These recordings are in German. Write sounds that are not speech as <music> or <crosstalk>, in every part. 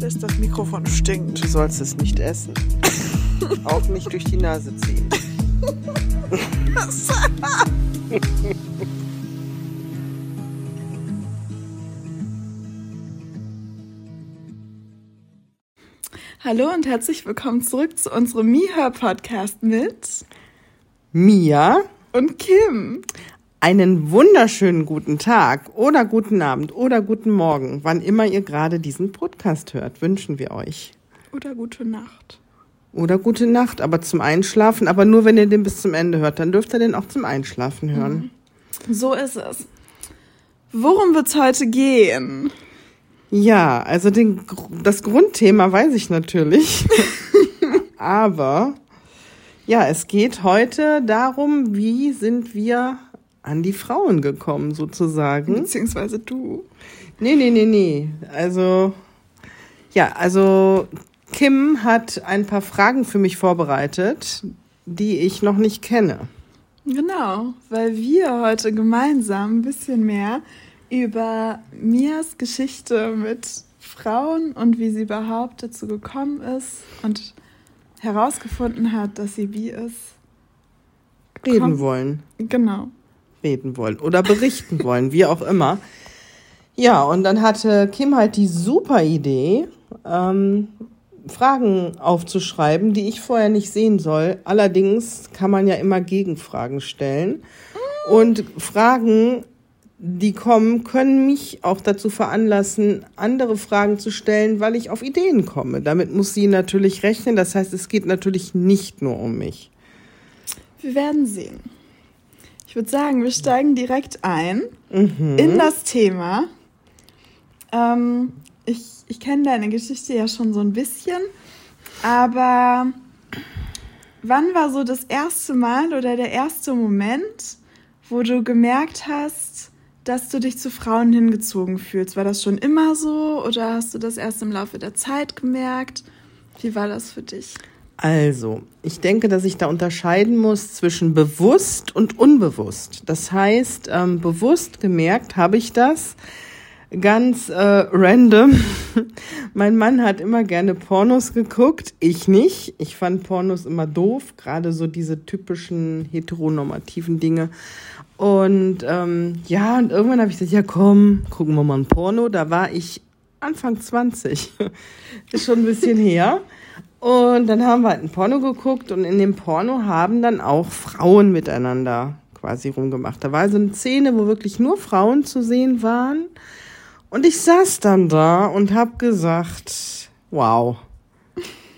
Bis das Mikrofon stinkt. Du sollst es nicht essen. <laughs> Auch nicht durch die Nase ziehen. <laughs> Hallo und herzlich willkommen zurück zu unserem Miha Podcast mit Mia und Kim. Einen wunderschönen guten Tag oder guten Abend oder guten Morgen, wann immer ihr gerade diesen Podcast hört, wünschen wir euch. Oder gute Nacht. Oder gute Nacht, aber zum Einschlafen, aber nur wenn ihr den bis zum Ende hört, dann dürft ihr den auch zum Einschlafen hören. So ist es. Worum wird's heute gehen? Ja, also den, das Grundthema weiß ich natürlich. <laughs> aber ja, es geht heute darum, wie sind wir an die Frauen gekommen, sozusagen. Beziehungsweise du. Nee, nee, nee, nee. Also, ja, also Kim hat ein paar Fragen für mich vorbereitet, die ich noch nicht kenne. Genau, weil wir heute gemeinsam ein bisschen mehr über Mias Geschichte mit Frauen und wie sie überhaupt dazu gekommen ist und herausgefunden hat, dass sie wie ist. Reden wollen. Genau reden wollen oder berichten <laughs> wollen, wie auch immer. Ja, und dann hatte Kim halt die super Idee, ähm, Fragen aufzuschreiben, die ich vorher nicht sehen soll. Allerdings kann man ja immer Gegenfragen stellen. Und Fragen, die kommen, können mich auch dazu veranlassen, andere Fragen zu stellen, weil ich auf Ideen komme. Damit muss sie natürlich rechnen. Das heißt, es geht natürlich nicht nur um mich. Wir werden sehen. Ich würde sagen, wir steigen direkt ein mhm. in das Thema. Ähm, ich ich kenne deine Geschichte ja schon so ein bisschen, aber wann war so das erste Mal oder der erste Moment, wo du gemerkt hast, dass du dich zu Frauen hingezogen fühlst? War das schon immer so oder hast du das erst im Laufe der Zeit gemerkt? Wie war das für dich? Also, ich denke, dass ich da unterscheiden muss zwischen bewusst und unbewusst. Das heißt, ähm, bewusst gemerkt habe ich das ganz äh, random. <laughs> mein Mann hat immer gerne Pornos geguckt, ich nicht. Ich fand Pornos immer doof, gerade so diese typischen heteronormativen Dinge. Und ähm, ja, und irgendwann habe ich gesagt, ja komm, gucken wir mal ein Porno. Da war ich Anfang 20. <laughs> Ist schon ein bisschen her. Und dann haben wir halt ein Porno geguckt und in dem Porno haben dann auch Frauen miteinander quasi rumgemacht. Da war so eine Szene, wo wirklich nur Frauen zu sehen waren. Und ich saß dann da und habe gesagt, wow,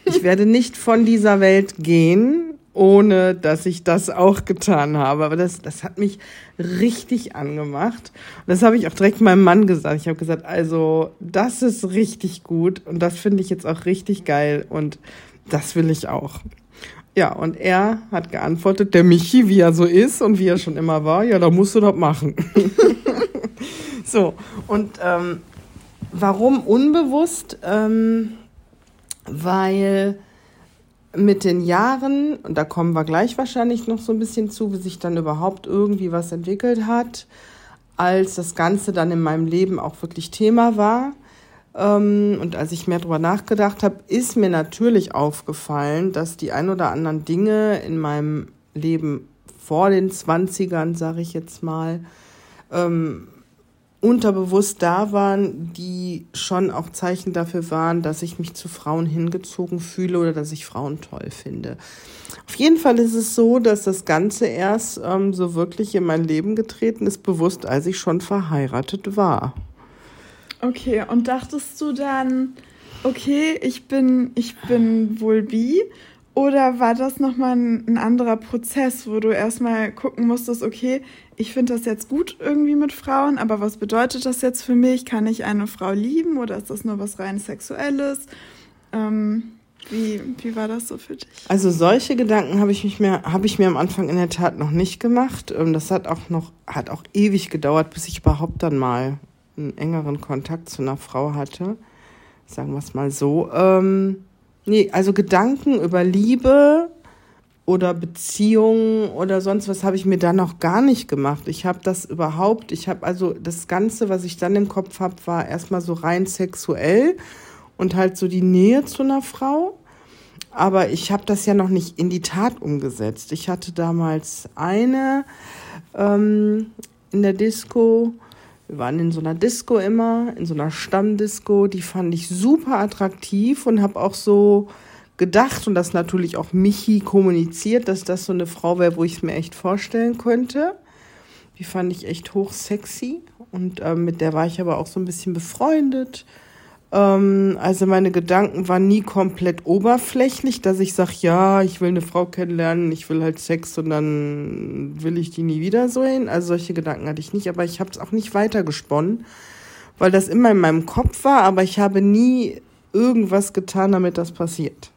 ich werde nicht von dieser Welt gehen, ohne dass ich das auch getan habe. Aber das, das hat mich richtig angemacht. Und das habe ich auch direkt meinem Mann gesagt. Ich habe gesagt, also das ist richtig gut und das finde ich jetzt auch richtig geil und das will ich auch. Ja, und er hat geantwortet, der Michi, wie er so ist und wie er schon immer war, ja, da musst du das machen. <laughs> so, und ähm, warum unbewusst? Ähm, weil mit den Jahren, und da kommen wir gleich wahrscheinlich noch so ein bisschen zu, wie sich dann überhaupt irgendwie was entwickelt hat, als das Ganze dann in meinem Leben auch wirklich Thema war. Ähm, und als ich mehr darüber nachgedacht habe, ist mir natürlich aufgefallen, dass die ein oder anderen Dinge in meinem Leben vor den 20ern, sage ich jetzt mal, ähm, unterbewusst da waren, die schon auch Zeichen dafür waren, dass ich mich zu Frauen hingezogen fühle oder dass ich Frauen toll finde. Auf jeden Fall ist es so, dass das Ganze erst ähm, so wirklich in mein Leben getreten ist, bewusst, als ich schon verheiratet war. Okay, und dachtest du dann, okay, ich bin, ich bin wohl bi oder war das nochmal ein, ein anderer Prozess, wo du erstmal gucken musstest, okay, ich finde das jetzt gut irgendwie mit Frauen, aber was bedeutet das jetzt für mich? Kann ich eine Frau lieben oder ist das nur was rein Sexuelles? Ähm, wie, wie war das so für dich? Also solche Gedanken habe ich, mich mir, hab ich mir am Anfang in der Tat noch nicht gemacht. Ähm, das hat auch noch, hat auch ewig gedauert, bis ich überhaupt dann mal einen engeren Kontakt zu einer Frau hatte. Sagen wir es mal so. Ähm, Nee, also Gedanken über Liebe oder Beziehungen oder sonst was habe ich mir da noch gar nicht gemacht. Ich habe das überhaupt, ich habe also das Ganze, was ich dann im Kopf habe, war erstmal so rein sexuell. und halt so die Nähe zu einer Frau. Aber ich habe das ja noch nicht in die Tat umgesetzt. Ich hatte damals eine ähm, in der Disco. Wir waren in so einer Disco immer, in so einer Stammdisco. Die fand ich super attraktiv und habe auch so gedacht und das natürlich auch Michi kommuniziert, dass das so eine Frau wäre, wo ich es mir echt vorstellen könnte. Die fand ich echt hochsexy und äh, mit der war ich aber auch so ein bisschen befreundet. Ähm, also meine Gedanken waren nie komplett oberflächlich, dass ich sage, ja, ich will eine Frau kennenlernen, ich will halt Sex und dann will ich die nie wieder so hin. Also solche Gedanken hatte ich nicht, aber ich habe es auch nicht weitergesponnen, weil das immer in meinem Kopf war, aber ich habe nie irgendwas getan, damit das passiert.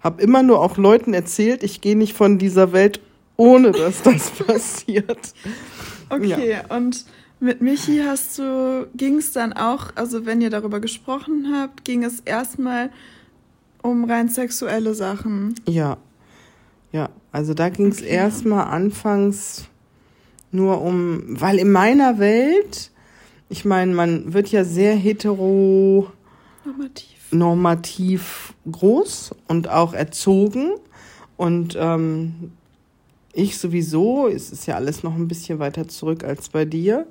Hab immer nur auch Leuten erzählt, ich gehe nicht von dieser Welt, ohne dass <laughs> das passiert. Okay, ja. und mit Michi hast du, ging es dann auch, also wenn ihr darüber gesprochen habt, ging es erstmal um rein sexuelle Sachen. Ja. Ja, also da ging es okay. erstmal anfangs nur um, weil in meiner Welt, ich meine, man wird ja sehr hetero normativ, normativ groß und auch erzogen. Und ähm, ich sowieso, es ist ja alles noch ein bisschen weiter zurück als bei dir.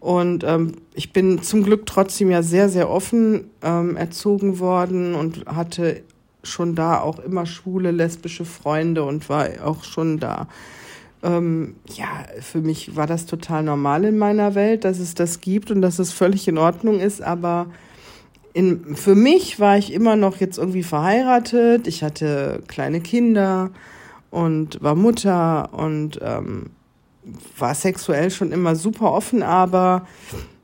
Und ähm, ich bin zum Glück trotzdem ja sehr, sehr offen ähm, erzogen worden und hatte schon da auch immer schwule, lesbische Freunde und war auch schon da. Ähm, ja, für mich war das total normal in meiner Welt, dass es das gibt und dass es völlig in Ordnung ist, aber in, für mich war ich immer noch jetzt irgendwie verheiratet. Ich hatte kleine Kinder und war Mutter und ähm, war sexuell schon immer super offen, aber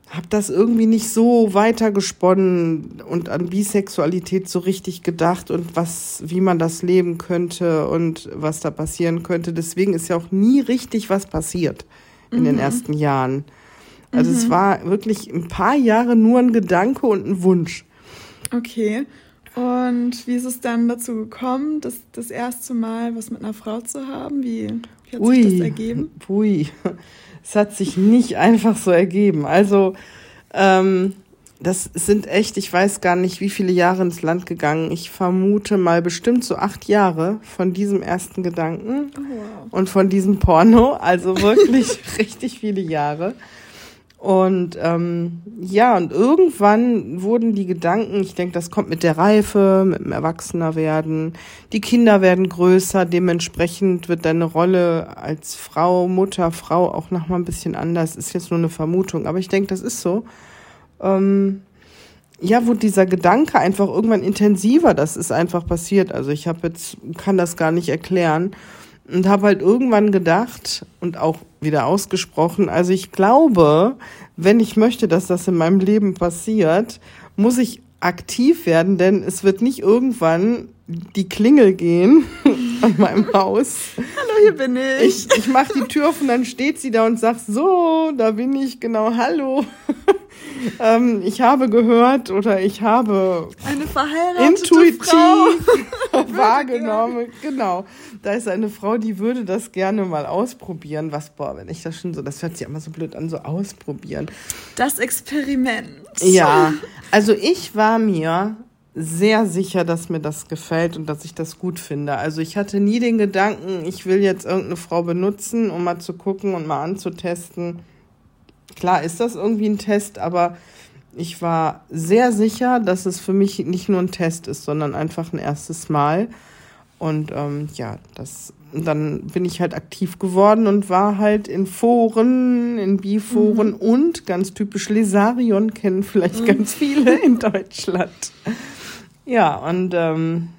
habe das irgendwie nicht so weitergesponnen und an Bisexualität so richtig gedacht und was, wie man das leben könnte und was da passieren könnte. Deswegen ist ja auch nie richtig was passiert in mhm. den ersten Jahren. Also mhm. es war wirklich ein paar Jahre nur ein Gedanke und ein Wunsch. Okay. Und wie ist es dann dazu gekommen, das, das erste Mal was mit einer Frau zu haben? Wie, wie hat ui, sich das ergeben? Ui, <laughs> es hat sich nicht einfach so ergeben. Also, ähm, das sind echt, ich weiß gar nicht, wie viele Jahre ins Land gegangen. Ich vermute mal bestimmt so acht Jahre von diesem ersten Gedanken oh, wow. und von diesem Porno. Also wirklich <laughs> richtig viele Jahre. Und ähm, ja, und irgendwann wurden die Gedanken, ich denke, das kommt mit der Reife, mit dem Erwachsenerwerden, die Kinder werden größer, dementsprechend wird deine Rolle als Frau, Mutter, Frau auch nochmal ein bisschen anders. Ist jetzt nur eine Vermutung, aber ich denke, das ist so. Ähm, ja, wurde dieser Gedanke einfach irgendwann intensiver, das ist einfach passiert. Also ich habe jetzt, kann das gar nicht erklären und habe halt irgendwann gedacht und auch wieder ausgesprochen, also ich glaube, wenn ich möchte, dass das in meinem Leben passiert, muss ich aktiv werden, denn es wird nicht irgendwann die Klingel gehen an meinem Haus. Hallo, hier bin ich. Ich, ich mache die Tür auf und dann steht sie da und sagt, so, da bin ich, genau, hallo. <laughs> ähm, ich habe gehört oder ich habe eine verheiratete intuitiv Frau <laughs> <laughs> wahrgenommen. Genau. Da ist eine Frau, die würde das gerne mal ausprobieren. Was, boah, wenn ich das schon so, das hört sich immer so blöd an, so ausprobieren. Das Experiment. Ja, also ich war mir sehr sicher, dass mir das gefällt und dass ich das gut finde. Also ich hatte nie den Gedanken, ich will jetzt irgendeine Frau benutzen, um mal zu gucken und mal anzutesten. Klar ist das irgendwie ein Test, aber ich war sehr sicher, dass es für mich nicht nur ein Test ist, sondern einfach ein erstes Mal. Und ähm, ja, das dann bin ich halt aktiv geworden und war halt in Foren, in Biforen mhm. und ganz typisch Lesarion kennen vielleicht mhm. ganz viele in Deutschland. Ja, und ähm,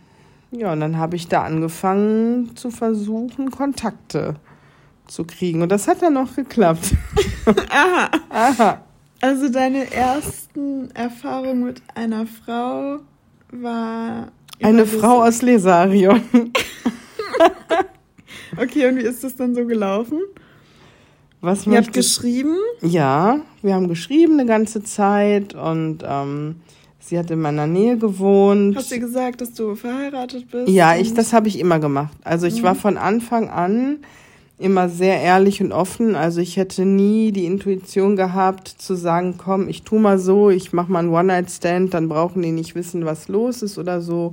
ja, und dann habe ich da angefangen zu versuchen, Kontakte zu kriegen. Und das hat dann noch geklappt. <laughs> Aha. Aha. Also deine ersten Erfahrungen mit einer Frau war. Eine Frau aus Lesarion. <laughs> okay, und wie ist das dann so gelaufen? Was Ihr habt geschrieben? Ja, wir haben geschrieben eine ganze Zeit und ähm, Sie hat in meiner Nähe gewohnt. Hast du gesagt, dass du verheiratet bist? Ja, ich, das habe ich immer gemacht. Also ich mhm. war von Anfang an immer sehr ehrlich und offen. Also ich hätte nie die Intuition gehabt zu sagen, komm, ich tu mal so, ich mach mal einen One-Night-Stand, dann brauchen die nicht wissen, was los ist oder so.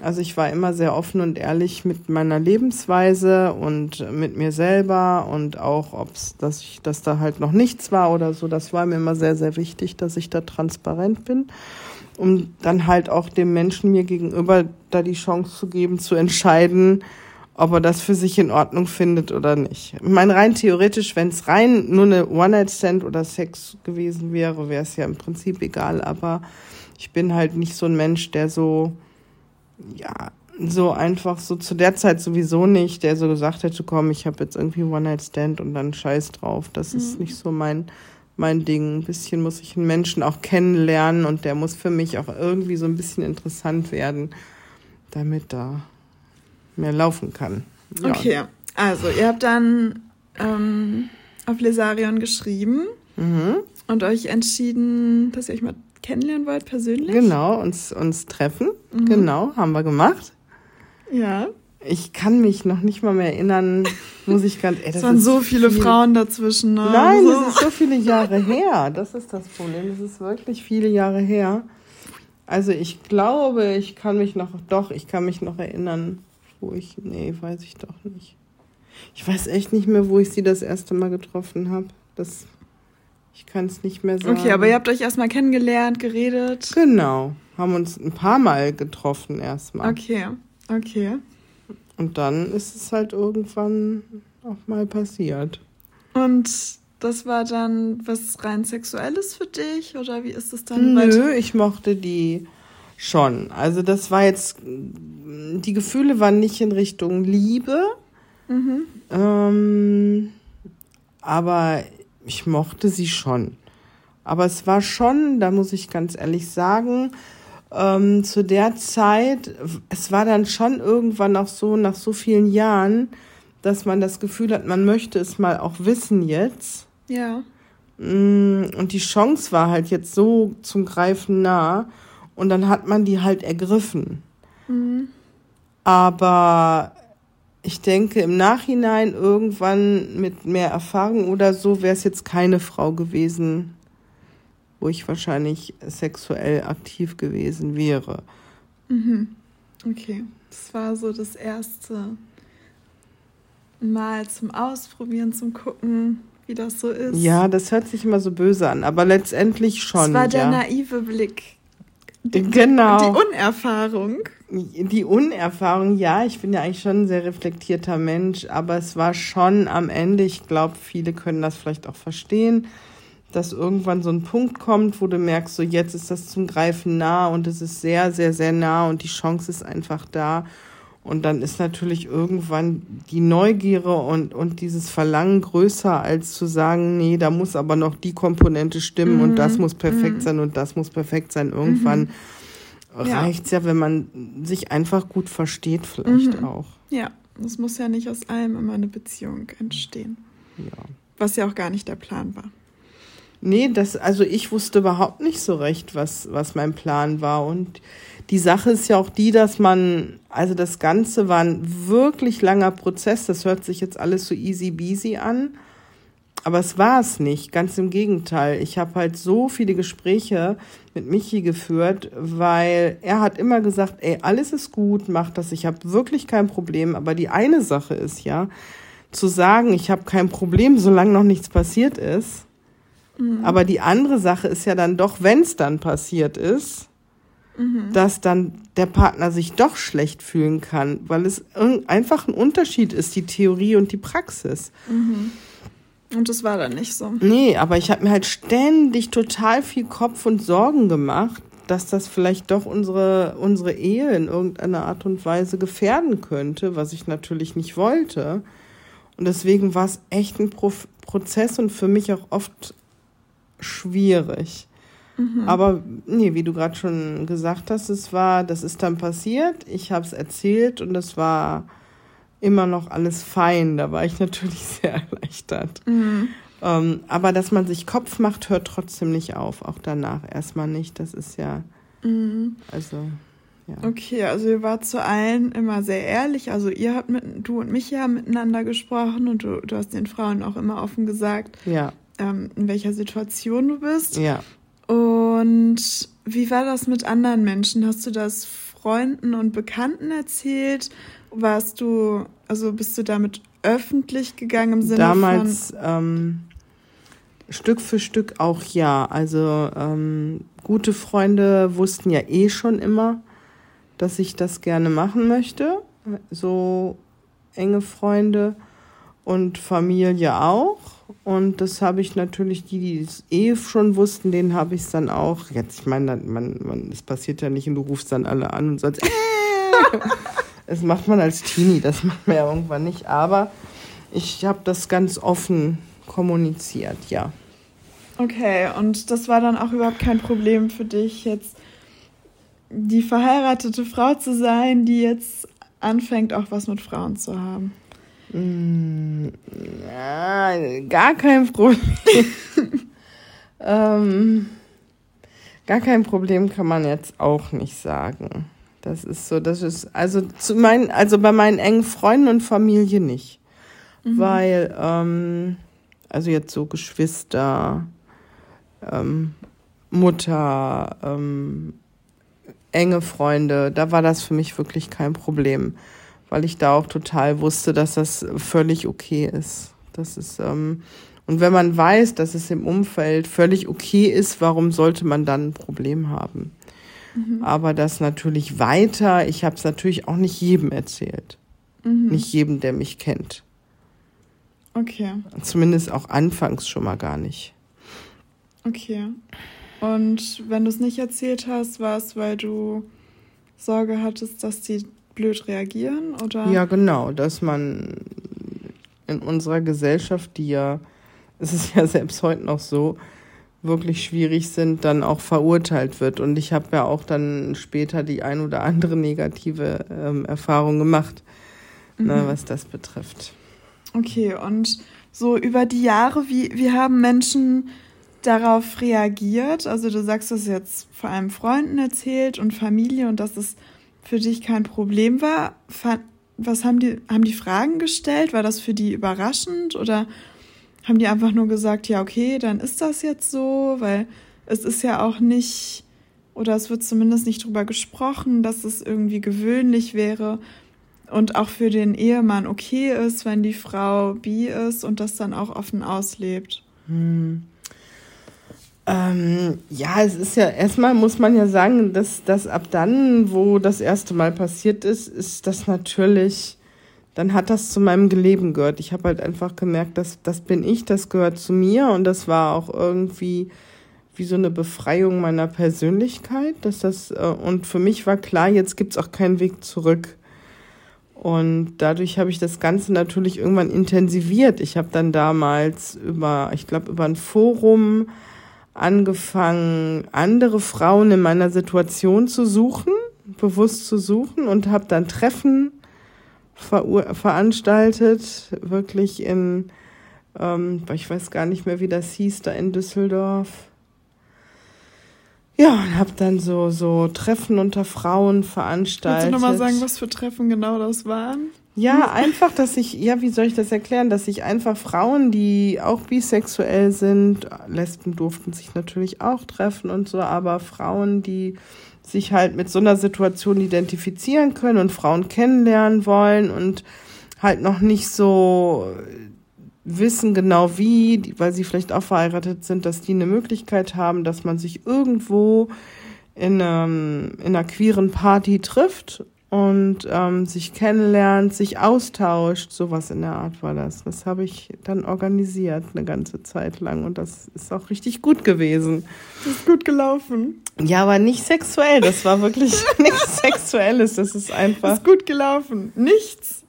Also ich war immer sehr offen und ehrlich mit meiner Lebensweise und mit mir selber und auch, ob's, dass ich, dass da halt noch nichts war oder so. Das war mir immer sehr, sehr wichtig, dass ich da transparent bin, um dann halt auch dem Menschen mir gegenüber da die Chance zu geben, zu entscheiden, ob er das für sich in Ordnung findet oder nicht. Ich meine, rein theoretisch, wenn es rein nur eine One-Night-Stand oder Sex gewesen wäre, wäre es ja im Prinzip egal, aber ich bin halt nicht so ein Mensch, der so ja, so einfach so zu der Zeit sowieso nicht, der so gesagt hätte, komm, ich habe jetzt irgendwie One-Night-Stand und dann scheiß drauf. Das mhm. ist nicht so mein, mein Ding. Ein bisschen muss ich einen Menschen auch kennenlernen und der muss für mich auch irgendwie so ein bisschen interessant werden, damit da mehr laufen kann. Ja. Okay, also ihr habt dann ähm, auf Lesarion geschrieben mhm. und euch entschieden, dass ihr euch mal kennenlernen wollt, persönlich? Genau, uns, uns treffen. Mhm. Genau, haben wir gemacht. Ja. Ich kann mich noch nicht mal mehr erinnern, muss ich ganz. Das es waren so viele viel... Frauen dazwischen. Ne? Nein, so. das ist so viele Jahre her. Das ist das Problem. Das ist wirklich viele Jahre her. Also ich glaube, ich kann mich noch, doch, ich kann mich noch erinnern, wo ich, nee, weiß ich doch nicht. Ich weiß echt nicht mehr, wo ich sie das erste Mal getroffen habe. Das ich kann es nicht mehr sagen. Okay, aber ihr habt euch erstmal kennengelernt, geredet. Genau. Haben uns ein paar Mal getroffen erstmal. Okay, okay. Und dann ist es halt irgendwann auch mal passiert. Und das war dann was rein Sexuelles für dich oder wie ist es dann Nö, weiter? ich mochte die schon. Also das war jetzt, die Gefühle waren nicht in Richtung Liebe. Mhm. Ähm, aber ich mochte sie schon. Aber es war schon, da muss ich ganz ehrlich sagen, ähm, zu der Zeit, es war dann schon irgendwann auch so, nach so vielen Jahren, dass man das Gefühl hat, man möchte es mal auch wissen jetzt. Ja. Mm, und die Chance war halt jetzt so zum Greifen nah. Und dann hat man die halt ergriffen. Mhm. Aber ich denke, im Nachhinein irgendwann mit mehr Erfahrung oder so wäre es jetzt keine Frau gewesen, wo ich wahrscheinlich sexuell aktiv gewesen wäre. Mhm. Okay, das war so das erste Mal zum Ausprobieren, zum Gucken, wie das so ist. Ja, das hört sich immer so böse an, aber letztendlich schon. Das war der ja. naive Blick. Die, genau. Die Unerfahrung. Die Unerfahrung, ja, ich bin ja eigentlich schon ein sehr reflektierter Mensch, aber es war schon am Ende, ich glaube, viele können das vielleicht auch verstehen, dass irgendwann so ein Punkt kommt, wo du merkst, so jetzt ist das zum Greifen nah und es ist sehr, sehr, sehr nah und die Chance ist einfach da. Und dann ist natürlich irgendwann die Neugierde und, und dieses Verlangen größer, als zu sagen, nee, da muss aber noch die Komponente stimmen mhm. und das mhm. muss perfekt mhm. sein und das muss perfekt sein. Irgendwann mhm ja. reicht's ja, wenn man sich einfach gut versteht, vielleicht mhm. auch. Ja, es muss ja nicht aus allem immer eine Beziehung entstehen. Ja. Was ja auch gar nicht der Plan war. Nee, das, also ich wusste überhaupt nicht so recht, was, was mein Plan war. Und die Sache ist ja auch die, dass man, also das Ganze war ein wirklich langer Prozess. Das hört sich jetzt alles so easy beasy an. Aber es war es nicht, ganz im Gegenteil. Ich habe halt so viele Gespräche mit Michi geführt, weil er hat immer gesagt, ey, alles ist gut, mach das, ich habe wirklich kein Problem. Aber die eine Sache ist ja, zu sagen, ich habe kein Problem, solange noch nichts passiert ist. Mhm. Aber die andere Sache ist ja dann doch, wenn es dann passiert ist, mhm. dass dann der Partner sich doch schlecht fühlen kann, weil es einfach ein Unterschied ist, die Theorie und die Praxis. Mhm. Und das war dann nicht so. Nee, aber ich habe mir halt ständig total viel Kopf und Sorgen gemacht, dass das vielleicht doch unsere, unsere Ehe in irgendeiner Art und Weise gefährden könnte, was ich natürlich nicht wollte. Und deswegen war es echt ein Pro Prozess und für mich auch oft schwierig. Mhm. Aber nee, wie du gerade schon gesagt hast, es war, das ist dann passiert. Ich habe es erzählt und es war immer noch alles fein. Da war ich <laughs> natürlich sehr erleichtert. Mhm. Ähm, aber dass man sich Kopf macht, hört trotzdem nicht auf. Auch danach erstmal nicht. Das ist ja. Mhm. Also, Ja. Okay, also ihr wart zu allen immer sehr ehrlich. Also ihr habt mit, du und mich haben miteinander gesprochen und du, du hast den Frauen auch immer offen gesagt, Ja, ähm, in welcher Situation du bist. ja. Und wie war das mit anderen Menschen? Hast du das Freunden und Bekannten erzählt? Warst du, also bist du damit öffentlich gegangen im Sinne Damals ähm, Stück für Stück auch ja. Also ähm, gute Freunde wussten ja eh schon immer, dass ich das gerne machen möchte. So enge Freunde und Familie auch. Und das habe ich natürlich, die, die es eh schon wussten, denen habe ich es dann auch. Jetzt, ich meine, man, man, es passiert ja nicht und du rufst dann alle an und sagst, <laughs> äh. Das macht man als Teenie, das macht man ja irgendwann nicht. Aber ich habe das ganz offen kommuniziert, ja. Okay, und das war dann auch überhaupt kein Problem für dich, jetzt die verheiratete Frau zu sein, die jetzt anfängt, auch was mit Frauen zu haben. Mm, ja, gar kein Problem. <laughs> ähm, gar kein Problem kann man jetzt auch nicht sagen. Das ist so, das ist, also zu meinen, also bei meinen engen Freunden und Familie nicht. Weil, ähm, also jetzt so Geschwister, ähm, Mutter, ähm, enge Freunde, da war das für mich wirklich kein Problem, weil ich da auch total wusste, dass das völlig okay ist. Das ist, ähm, und wenn man weiß, dass es im Umfeld völlig okay ist, warum sollte man dann ein Problem haben? Aber das natürlich weiter, ich habe es natürlich auch nicht jedem erzählt. Nicht jedem, der mich kennt. Okay, Zumindest auch anfangs schon mal gar nicht. okay. Und wenn du es nicht erzählt hast, war es, weil du Sorge hattest, dass die blöd reagieren? Oder? Ja, genau, dass man in unserer Gesellschaft, die ja, es ist ja selbst heute noch so, wirklich schwierig sind, dann auch verurteilt wird. Und ich habe ja auch dann später die ein oder andere negative ähm, Erfahrung gemacht, ne, was das betrifft. Okay, und so über die Jahre, wie, wie haben Menschen darauf reagiert? Also du sagst es jetzt vor allem Freunden erzählt und Familie und dass es für dich kein Problem war. Was haben die, haben die Fragen gestellt? War das für die überraschend oder haben die einfach nur gesagt, ja, okay, dann ist das jetzt so, weil es ist ja auch nicht, oder es wird zumindest nicht drüber gesprochen, dass es irgendwie gewöhnlich wäre und auch für den Ehemann okay ist, wenn die Frau bi ist und das dann auch offen auslebt. Ähm, ja, es ist ja, erstmal muss man ja sagen, dass das ab dann, wo das erste Mal passiert ist, ist das natürlich, dann hat das zu meinem Leben gehört. Ich habe halt einfach gemerkt, dass das bin ich, das gehört zu mir und das war auch irgendwie wie so eine Befreiung meiner Persönlichkeit, dass das, äh, und für mich war klar, jetzt gibt's auch keinen Weg zurück. Und dadurch habe ich das Ganze natürlich irgendwann intensiviert. Ich habe dann damals über, ich glaube, über ein Forum angefangen, andere Frauen in meiner Situation zu suchen, bewusst zu suchen und habe dann Treffen verur- veranstaltet, wirklich in, ähm, ich weiß gar nicht mehr, wie das hieß, da in Düsseldorf. Ja, und habe dann so, so Treffen unter Frauen Kannst veranstaltet. du nochmal sagen, was für Treffen genau das waren? Ja, einfach, dass ich, ja, wie soll ich das erklären, dass ich einfach Frauen, die auch bisexuell sind, Lesben durften sich natürlich auch treffen und so, aber Frauen, die sich halt mit so einer Situation identifizieren können und Frauen kennenlernen wollen und halt noch nicht so wissen genau wie, weil sie vielleicht auch verheiratet sind, dass die eine Möglichkeit haben, dass man sich irgendwo in, ähm, in einer queeren Party trifft und ähm, sich kennenlernt, sich austauscht, sowas in der Art war das. Das habe ich dann organisiert eine ganze Zeit lang und das ist auch richtig gut gewesen. Das ist gut gelaufen. Ja, aber nicht sexuell, das war wirklich <laughs> nichts Sexuelles, das ist Das einfach, ist gut gelaufen. Nichts.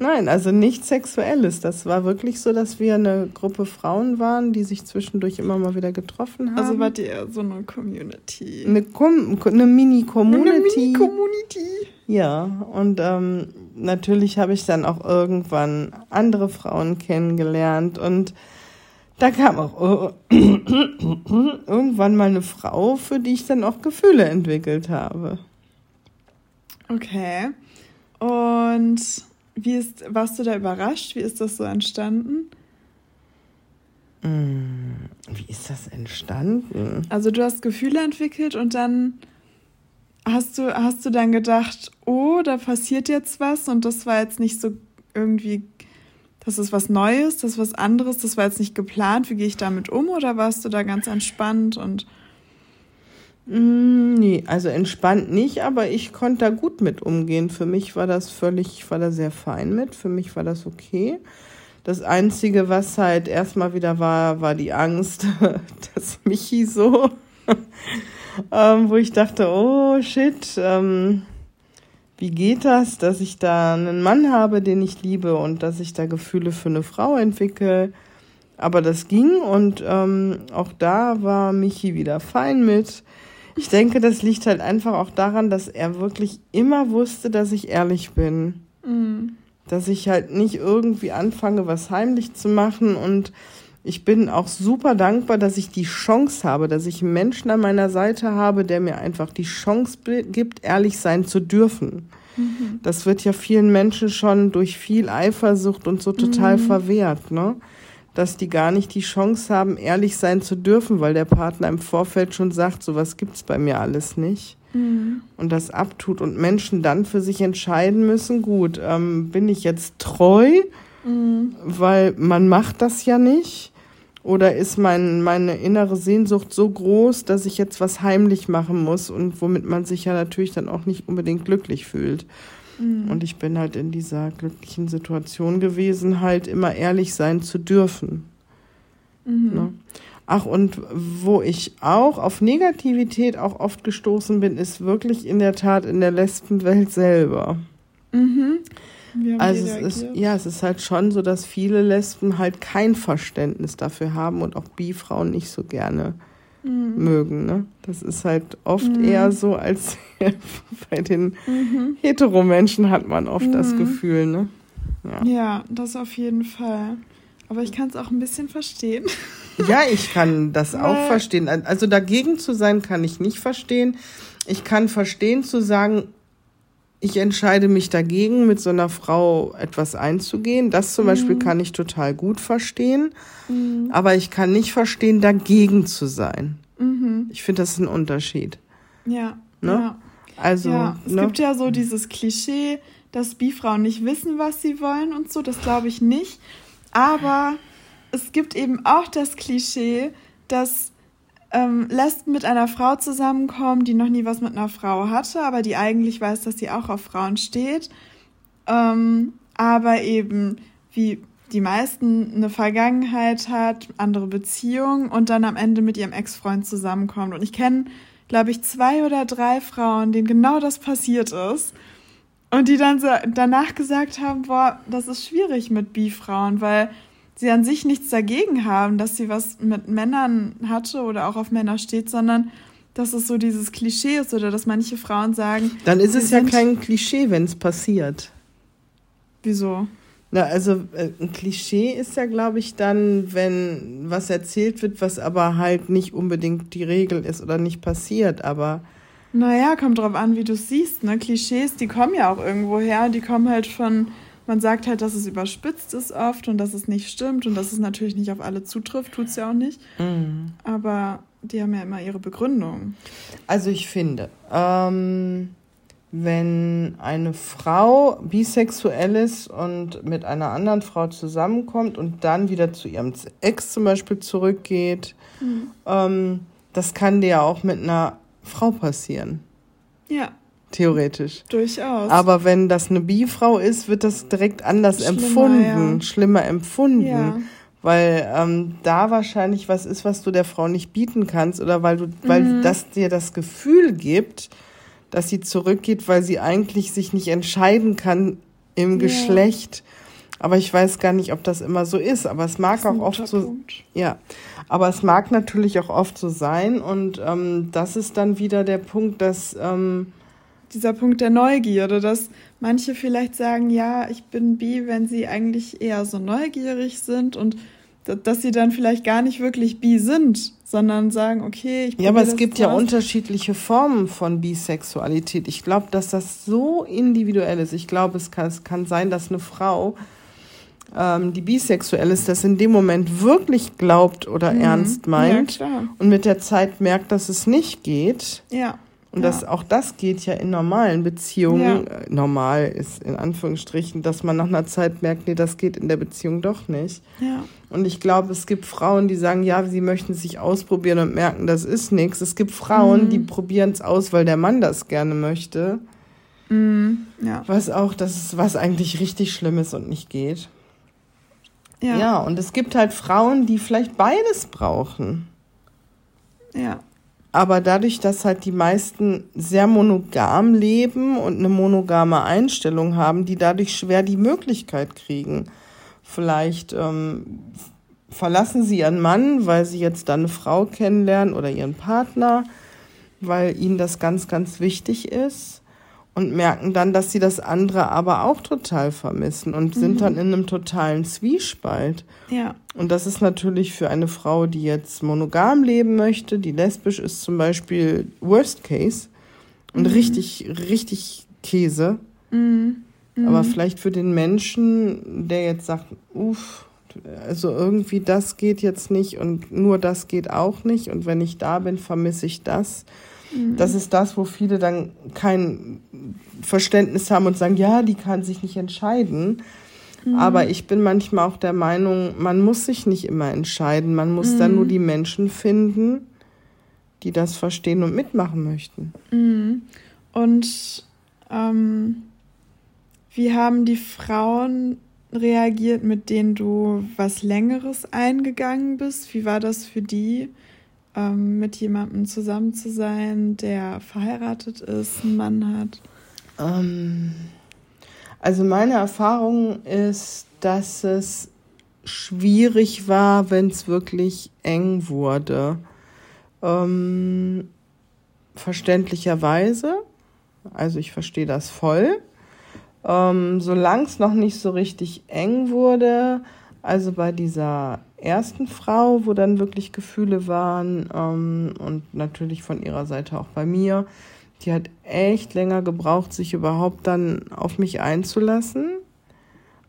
Nein, also nichts Sexuelles. Das war wirklich so, dass wir eine Gruppe Frauen waren, die sich zwischendurch immer mal wieder getroffen haben. Also wart ihr eher so eine Community. eine, Com eine Eine Mini-Community. Mini-Community. Ja, und ähm, natürlich habe ich dann auch irgendwann andere Frauen kennengelernt und da kam auch <coughs> irgendwann mal eine Frau, für die ich dann auch Gefühle entwickelt habe. Okay. Und wie ist, warst du da überrascht? Wie ist das so entstanden? Hm, wie ist das entstanden? Also du hast Gefühle entwickelt und dann hast du, hast du dann gedacht, oh, da passiert jetzt was und das war jetzt nicht so irgendwie, das ist was Neues, das ist was anderes, das war jetzt nicht geplant, wie gehe ich damit um oder warst du da ganz entspannt und hm, Nee, also entspannt nicht, aber ich konnte da gut mit umgehen. Für mich war das völlig, ich war da sehr fein mit, für mich war das okay. Das Einzige, was halt erstmal wieder war, war die Angst, <laughs> dass Michi so, <laughs> ähm, wo ich dachte, oh shit, ähm, wie geht das, dass ich da einen Mann habe, den ich liebe und dass ich da Gefühle für eine Frau entwickle. Aber das ging und ähm, auch da war Michi wieder fein mit. Ich denke, das liegt halt einfach auch daran, dass er wirklich immer wusste, dass ich ehrlich bin. Mhm dass ich halt nicht irgendwie anfange, was heimlich zu machen. Und ich bin auch super dankbar, dass ich die Chance habe, dass ich einen Menschen an meiner Seite habe, der mir einfach die Chance gibt, ehrlich sein zu dürfen. Mhm. Das wird ja vielen Menschen schon durch viel Eifersucht und so total mhm. verwehrt, ne? Dass die gar nicht die Chance haben, ehrlich sein zu dürfen, weil der Partner im Vorfeld schon sagt, sowas gibt's bei mir alles nicht mhm. und das abtut und Menschen dann für sich entscheiden müssen, gut, ähm, bin ich jetzt treu, mhm. weil man macht das ja nicht. Oder ist mein, meine innere Sehnsucht so groß, dass ich jetzt was heimlich machen muss und womit man sich ja natürlich dann auch nicht unbedingt glücklich fühlt. Mhm. Und ich bin halt in dieser glücklichen Situation gewesen, halt immer ehrlich sein zu dürfen. Mhm. Ne? Ach, und wo ich auch auf Negativität auch oft gestoßen bin, ist wirklich in der Tat in der Lesbenwelt selber. Mhm. Also es ist, ja, es ist halt schon so, dass viele Lesben halt kein Verständnis dafür haben und auch Bi-Frauen nicht so gerne mhm. mögen. Ne? Das ist halt oft mhm. eher so, als <laughs> bei den mhm. Heteromenschen hat man oft das mhm. Gefühl. Ne? Ja. ja, das auf jeden Fall. Aber ich kann es auch ein bisschen verstehen. <laughs> Ja, ich kann das auch verstehen. Also dagegen zu sein, kann ich nicht verstehen. Ich kann verstehen zu sagen, ich entscheide mich dagegen, mit so einer Frau etwas einzugehen. Das zum mhm. Beispiel kann ich total gut verstehen. Mhm. Aber ich kann nicht verstehen, dagegen zu sein. Mhm. Ich finde, das ist ein Unterschied. Ja. Ne? ja. Also. Ja, es ne? gibt ja so dieses Klischee, dass Bifrauen nicht wissen, was sie wollen und so. Das glaube ich nicht. Aber es gibt eben auch das Klischee, dass ähm, Lesben mit einer Frau zusammenkommen, die noch nie was mit einer Frau hatte, aber die eigentlich weiß, dass sie auch auf Frauen steht. Ähm, aber eben, wie die meisten eine Vergangenheit hat, andere Beziehungen und dann am Ende mit ihrem Ex-Freund zusammenkommt. Und ich kenne, glaube ich, zwei oder drei Frauen, denen genau das passiert ist. Und die dann so danach gesagt haben, boah, das ist schwierig mit Bi-Frauen, weil sie an sich nichts dagegen haben, dass sie was mit Männern hatte oder auch auf Männer steht, sondern dass es so dieses Klischee ist oder dass manche Frauen sagen. Dann ist es ja kein Klischee, wenn es passiert. Wieso? Na, also äh, ein Klischee ist ja, glaube ich, dann, wenn was erzählt wird, was aber halt nicht unbedingt die Regel ist oder nicht passiert, aber. Naja, kommt drauf an, wie du es siehst. Ne? Klischees, die kommen ja auch irgendwo her, die kommen halt von man sagt halt, dass es überspitzt ist oft und dass es nicht stimmt und dass es natürlich nicht auf alle zutrifft, tut es ja auch nicht. Mhm. Aber die haben ja immer ihre Begründung. Also ich finde, ähm, wenn eine Frau bisexuell ist und mit einer anderen Frau zusammenkommt und dann wieder zu ihrem Ex zum Beispiel zurückgeht, mhm. ähm, das kann dir ja auch mit einer Frau passieren. Ja. Theoretisch. Durchaus. Aber wenn das eine Bi-Frau ist, wird das direkt anders schlimmer, empfunden, ja. schlimmer empfunden. Ja. Weil ähm, da wahrscheinlich was ist, was du der Frau nicht bieten kannst oder weil du, mhm. weil das dir das Gefühl gibt, dass sie zurückgeht, weil sie eigentlich sich nicht entscheiden kann im ja. Geschlecht. Aber ich weiß gar nicht, ob das immer so ist. Aber es mag auch oft so. Ja. Aber es mag natürlich auch oft so sein. Und ähm, das ist dann wieder der Punkt, dass ähm, dieser Punkt der Neugierde, dass manche vielleicht sagen, ja, ich bin bi, wenn sie eigentlich eher so neugierig sind und dass sie dann vielleicht gar nicht wirklich bi sind, sondern sagen, okay, ich Ja, aber es gibt ja unterschiedliche Formen von Bisexualität. Ich glaube, dass das so individuell ist. Ich glaube, es kann, es kann sein, dass eine Frau, ähm, die bisexuell ist, das in dem Moment wirklich glaubt oder mhm. ernst meint ja, und mit der Zeit merkt, dass es nicht geht. Ja. Und ja. das, auch das geht ja in normalen Beziehungen. Ja. Äh, normal ist in Anführungsstrichen, dass man nach einer Zeit merkt, nee, das geht in der Beziehung doch nicht. Ja. Und ich glaube, es gibt Frauen, die sagen, ja, sie möchten sich ausprobieren und merken, das ist nichts. Es gibt Frauen, mhm. die probieren es aus, weil der Mann das gerne möchte. Mhm. Ja. Was auch, das ist, was eigentlich richtig schlimm ist und nicht geht. Ja. ja, und es gibt halt Frauen, die vielleicht beides brauchen. Ja. Aber dadurch, dass halt die meisten sehr monogam leben und eine monogame Einstellung haben, die dadurch schwer die Möglichkeit kriegen. Vielleicht ähm, verlassen sie ihren Mann, weil sie jetzt dann eine Frau kennenlernen oder ihren Partner, weil ihnen das ganz, ganz wichtig ist und merken dann, dass sie das andere aber auch total vermissen und mhm. sind dann in einem totalen Zwiespalt. Ja. Und das ist natürlich für eine Frau, die jetzt monogam leben möchte, die lesbisch ist zum Beispiel Worst Case und mhm. richtig, richtig Käse. Mhm. Aber mhm. vielleicht für den Menschen, der jetzt sagt, uff, also irgendwie das geht jetzt nicht und nur das geht auch nicht und wenn ich da bin, vermisse ich das. Mhm. Das ist das, wo viele dann kein Verständnis haben und sagen, ja, die kann sich nicht entscheiden. Mhm. Aber ich bin manchmal auch der Meinung, man muss sich nicht immer entscheiden. Man muss mhm. dann nur die Menschen finden, die das verstehen und mitmachen möchten. Mhm. Und ähm, wie haben die Frauen reagiert, mit denen du was Längeres eingegangen bist? Wie war das für die? ähm, mit jemandem zusammen zu sein, der verheiratet ist, einen Mann hat? Ähm, also meine Erfahrung ist, dass es schwierig war, wenn es wirklich eng wurde. Ähm, verständlicherweise, also ich verstehe das voll. Ähm, Solange es noch nicht so richtig eng wurde, also bei dieser ersten Frau, wo dann wirklich Gefühle waren ähm, und natürlich von ihrer Seite auch bei mir. Die hat echt länger gebraucht, sich überhaupt dann auf mich einzulassen,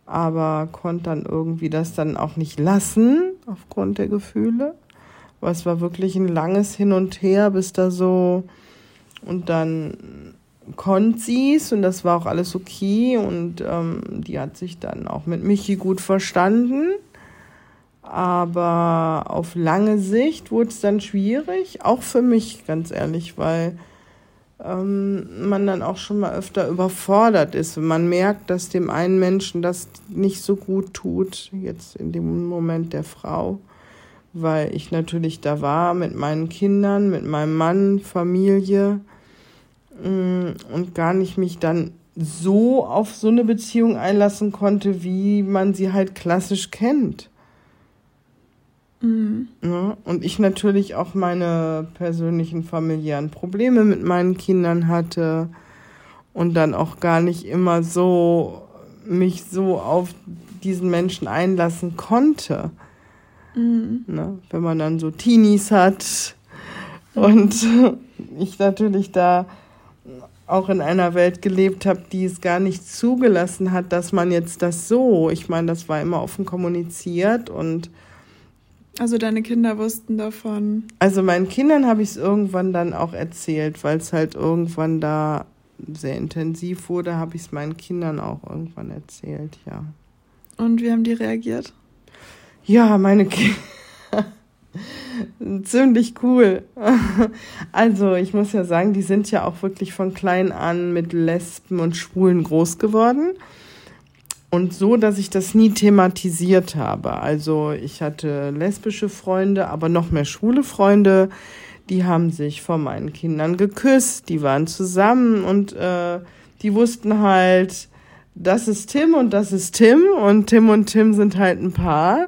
aber konnte dann irgendwie das dann auch nicht lassen aufgrund der Gefühle. Aber es war wirklich ein langes Hin und Her, bis da so und dann konnte sie es und das war auch alles okay und ähm, die hat sich dann auch mit Michi gut verstanden aber auf lange Sicht wurde es dann schwierig, auch für mich, ganz ehrlich, weil ähm, man dann auch schon mal öfter überfordert ist. Wenn man merkt, dass dem einen Menschen das nicht so gut tut, jetzt in dem Moment der Frau, weil ich natürlich da war mit meinen Kindern, mit meinem Mann, Familie und gar nicht mich dann so auf so eine Beziehung einlassen konnte, wie man sie halt klassisch kennt. Mhm. Ja, und ich natürlich auch meine persönlichen familiären Probleme mit meinen Kindern hatte und dann auch gar nicht immer so mich so auf diesen Menschen einlassen konnte. Mhm. Ne? Wenn man dann so Teenies hat und <laughs> ich natürlich da auch in einer Welt gelebt habe, die es gar nicht zugelassen hat, dass man jetzt das so, ich meine, das war immer offen kommuniziert und also deine Kinder wussten davon. Also meinen Kindern habe ich es irgendwann dann auch erzählt, weil es halt irgendwann da sehr intensiv wurde, habe ich es meinen Kindern auch irgendwann erzählt, ja. Und wie haben die reagiert? Ja, meine Kinder. <laughs> <laughs> Ziemlich cool. <laughs> Also, ich muss ja sagen, die sind ja auch wirklich von klein an mit Lesben und Schwulen groß geworden. Und so, dass ich das nie thematisiert habe. Also ich hatte lesbische Freunde, aber noch mehr schwule Freunde. Die haben sich vor meinen Kindern geküsst, die waren zusammen und äh, die wussten halt, das ist Tim und das ist Tim und Tim und Tim sind halt ein Paar.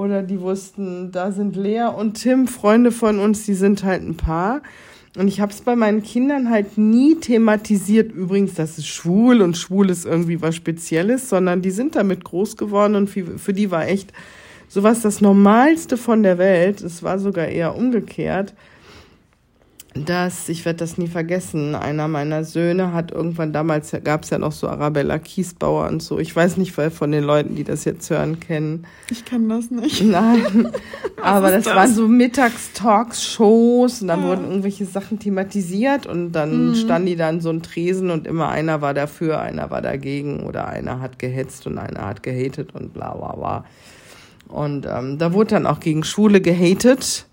Oder die wussten, da sind Lea und Tim, Freunde von uns, die sind halt ein Paar. Und ich habe es bei meinen Kindern halt nie thematisiert, übrigens, dass es schwul und schwul ist irgendwie was Spezielles, sondern die sind damit groß geworden und für, die war echt sowas das Normalste von der Welt. Es war sogar eher umgekehrt dass, ich werde das nie vergessen, einer meiner Söhne hat irgendwann, damals gab es ja noch so Arabella Kiesbauer und so, ich weiß nicht, weil von den Leuten, die das jetzt hören, kennen. Ich kann das nicht. Nein, <laughs> <laughs> aber das, das, waren so Mittagstalks-Shows und dann ja. wurden irgendwelche Sachen thematisiert und dann mhm. standen die dann so ein Tresen und immer einer war dafür, einer war dagegen oder einer hat gehetzt und einer hat gehatet und bla bla bla. Und ähm, da wurde dann auch gegen Schule gehatet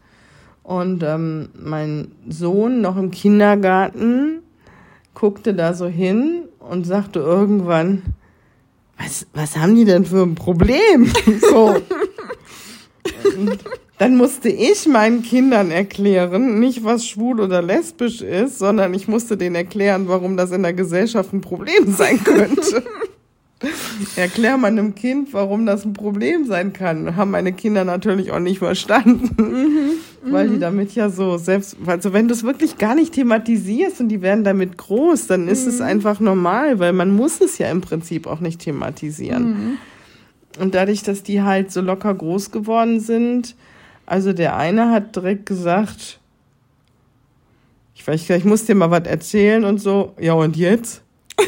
und ähm, mein Sohn noch im Kindergarten guckte da so hin und sagte irgendwann, was, was haben die denn für ein Problem? <laughs> So. Dann musste ich meinen Kindern erklären, nicht was schwul oder lesbisch ist, sondern ich musste denen erklären, warum das in der Gesellschaft ein Problem <laughs> sein könnte. Erklär mal einem Kind, warum das ein Problem sein kann. Haben meine Kinder natürlich auch nicht verstanden. Mhm, weil die mhm. damit ja so selbst, also wenn du es wirklich gar nicht thematisierst und die werden damit groß, dann ist mhm. es einfach normal, weil man muss es ja im Prinzip auch nicht thematisieren. Mhm. Und dadurch, dass die halt so locker groß geworden sind, also der eine hat direkt gesagt, ich weiß nicht, ich muss dir mal was erzählen und so, ja und jetzt? <laughs>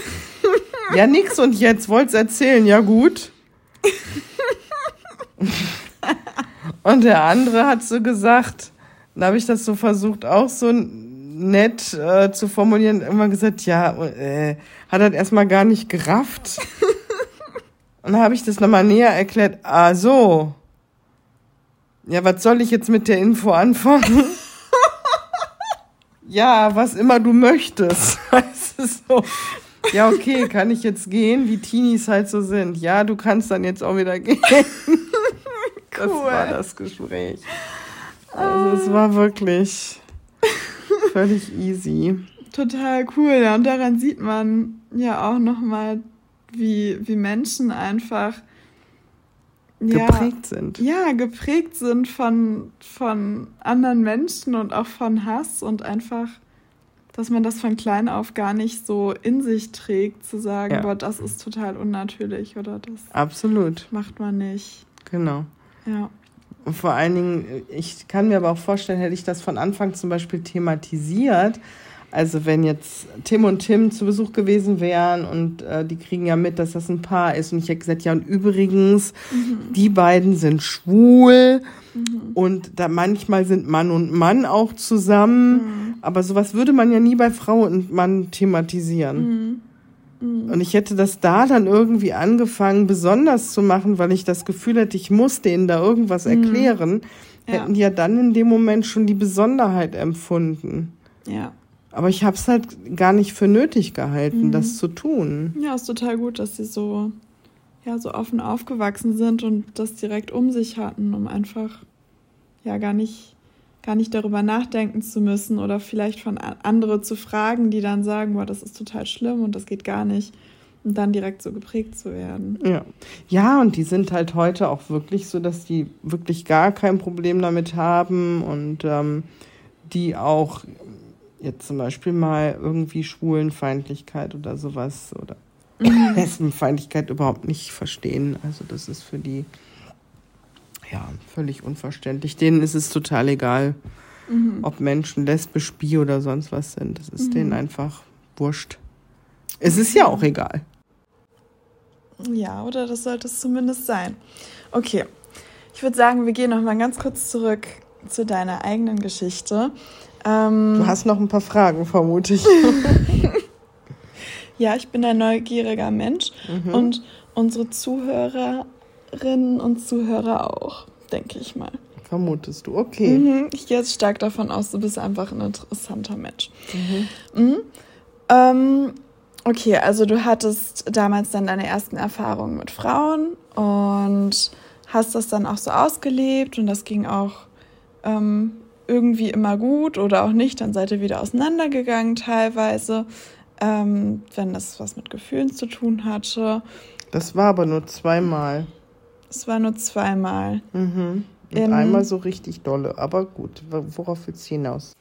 Ja, nix und jetzt wollt's erzählen, ja gut. <laughs> und der andere hat so gesagt, da habe ich das so versucht, auch so nett äh, zu formulieren, immer gesagt, ja, äh, hat er erstmal gar nicht gerafft. <laughs> Und dann habe ich das nochmal näher erklärt, ah so. Ja, was soll ich jetzt mit der Info anfangen? <laughs> ja, was immer du möchtest. <laughs> Weißt du so ja, okay, kann ich jetzt gehen, wie Teenies halt so sind. Ja, du kannst dann jetzt auch wieder gehen. Cool. Das war das Gespräch. Also es war wirklich völlig easy. Total cool, ja. Und daran sieht man ja auch nochmal, wie, wie Menschen einfach ja, geprägt sind. Ja, geprägt sind von, von anderen Menschen und auch von Hass und einfach dass man das von klein auf gar nicht so in sich trägt, zu sagen, ja. boah, das ist total unnatürlich oder das Absolut. macht man nicht. Genau. Ja. Und vor allen Dingen, ich kann mir aber auch vorstellen, hätte ich das von Anfang zum Beispiel thematisiert, also wenn jetzt Tim und Tim zu Besuch gewesen wären und äh, die kriegen ja mit, dass das ein Paar ist und ich hätte gesagt, ja und übrigens, mhm. die beiden sind schwul mhm. und da manchmal sind Mann und Mann auch zusammen. Mhm aber sowas würde man ja nie bei Frau und Mann thematisieren. Mhm. Und ich hätte das da dann irgendwie angefangen, besonders zu machen, weil ich das Gefühl hätte, ich muss denen da irgendwas mhm. erklären, ja. hätten die ja dann in dem Moment schon die Besonderheit empfunden. Ja. Aber ich habe es halt gar nicht für nötig gehalten, mhm. das zu tun. Ja, ist total gut, dass sie so, ja, so offen aufgewachsen sind und das direkt um sich hatten, um einfach ja gar nicht gar nicht darüber nachdenken zu müssen oder vielleicht von anderen zu fragen, die dann sagen, boah, das ist total schlimm und das geht gar nicht. Und dann direkt so geprägt zu werden. Ja. Ja, und die sind halt heute auch wirklich so, dass die wirklich gar kein Problem damit haben und ähm, die auch jetzt zum Beispiel mal irgendwie Schwulenfeindlichkeit oder sowas oder mhm. Lesbenfeindlichkeit überhaupt nicht verstehen. Also das ist für die ja, völlig unverständlich. Denen ist es total egal, mhm. ob Menschen lesbisch, bi oder sonst was sind. Das ist mhm. denen einfach wurscht. Es ist ja auch egal. Ja, oder das sollte es zumindest sein. Okay, ich würde sagen, wir gehen noch mal ganz kurz zurück zu deiner eigenen Geschichte. Ähm, du hast noch ein paar Fragen, vermute ich. <laughs> ja, ich bin ein neugieriger Mensch mhm. und unsere Zuhörer Zuhörerinnen und Zuhörer auch, denke ich mal. Vermutest du, okay. Mhm, ich gehe jetzt stark davon aus, du bist einfach ein interessanter Mensch. Mhm. Mhm. Ähm, okay, also du hattest damals dann deine ersten Erfahrungen mit Frauen und hast das dann auch so ausgelebt und das ging auch ähm, irgendwie immer gut oder auch nicht. Dann seid ihr wieder auseinandergegangen teilweise, ähm, wenn das was mit Gefühlen zu tun hatte. Das war aber nur zweimal. Es war nur zweimal. Mhm. Und ähm, einmal so richtig dolle. Aber gut, worauf willst du hinaus?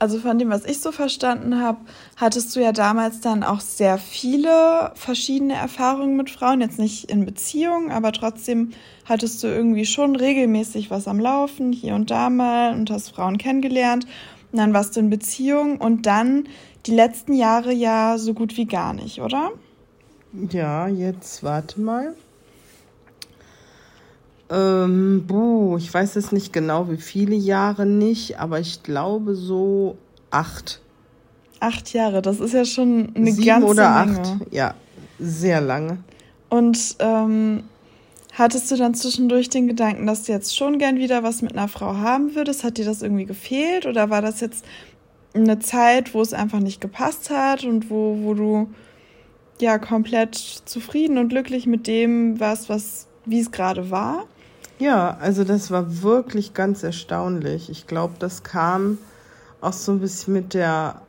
also von dem, was ich so verstanden habe, hattest du ja damals dann auch sehr viele verschiedene Erfahrungen mit Frauen. Jetzt nicht in Beziehungen, aber trotzdem hattest du irgendwie schon regelmäßig was am Laufen, hier und da mal und hast Frauen kennengelernt. Und dann warst du in Beziehung und dann die letzten Jahre ja so gut wie gar nicht, oder? Ja, jetzt warte mal. Ähm, buh, ich weiß es nicht genau, wie viele Jahre nicht, aber ich glaube so acht. Acht Jahre, das ist ja schon eine Sieben ganze oder Menge. acht, ja, sehr lange. Und ähm, hattest du dann zwischendurch den Gedanken, dass du jetzt schon gern wieder was mit einer Frau haben würdest? Hat dir das irgendwie gefehlt oder war das jetzt eine Zeit, wo es einfach nicht gepasst hat und wo, wo du ja komplett zufrieden und glücklich mit dem warst, was wie es gerade war? Ja, also das war wirklich ganz erstaunlich. Ich glaube, das kam auch so ein bisschen mit der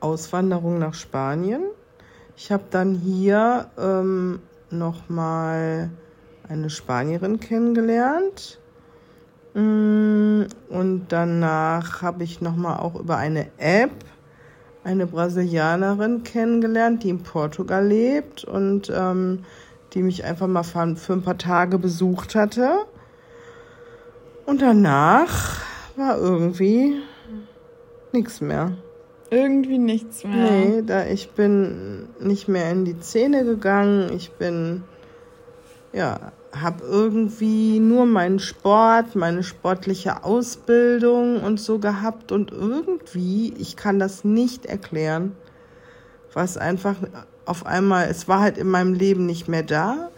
Auswanderung nach Spanien. Ich habe dann hier ähm, nochmal eine Spanierin kennengelernt. Mm, und danach habe ich nochmal auch über eine App eine Brasilianerin kennengelernt, die in Portugal lebt. Und ähm, die mich einfach mal für ein paar Tage besucht hatte. Und danach war irgendwie nichts mehr. Irgendwie nichts mehr. Nee, da ich bin nicht mehr in die Szene gegangen. Ich bin, ja, habe irgendwie nur meinen Sport, meine sportliche Ausbildung und so gehabt und irgendwie, ich kann das nicht erklären, was einfach auf einmal, es war halt in meinem Leben nicht mehr da.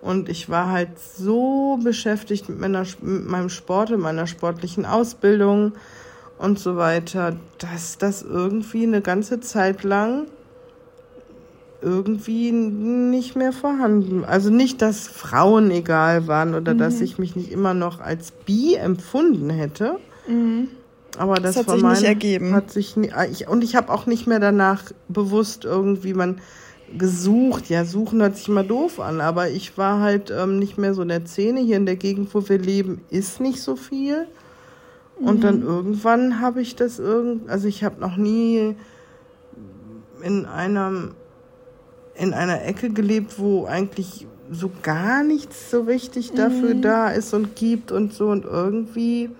Und ich war halt so beschäftigt mit, meiner, mit meinem Sport, und meiner sportlichen Ausbildung und so weiter, dass das irgendwie eine ganze Zeit lang irgendwie nicht mehr vorhanden. Also nicht, dass Frauen egal waren oder mhm. dass ich mich nicht immer noch als bi empfunden hätte. Mhm. Aber das, das hat sich nicht ergeben. Hat sich, ich, und ich habe auch nicht mehr danach bewusst irgendwie, man gesucht. Ja, suchen hört sich mal doof an, aber ich war halt ähm, nicht mehr so in der Szene. Hier in der Gegend, wo wir leben, ist nicht so viel. Und mhm. dann irgendwann habe ich das irgend, also ich habe noch nie in einem in einer Ecke gelebt, wo eigentlich so gar nichts so richtig dafür mhm. da ist und gibt und so und irgendwie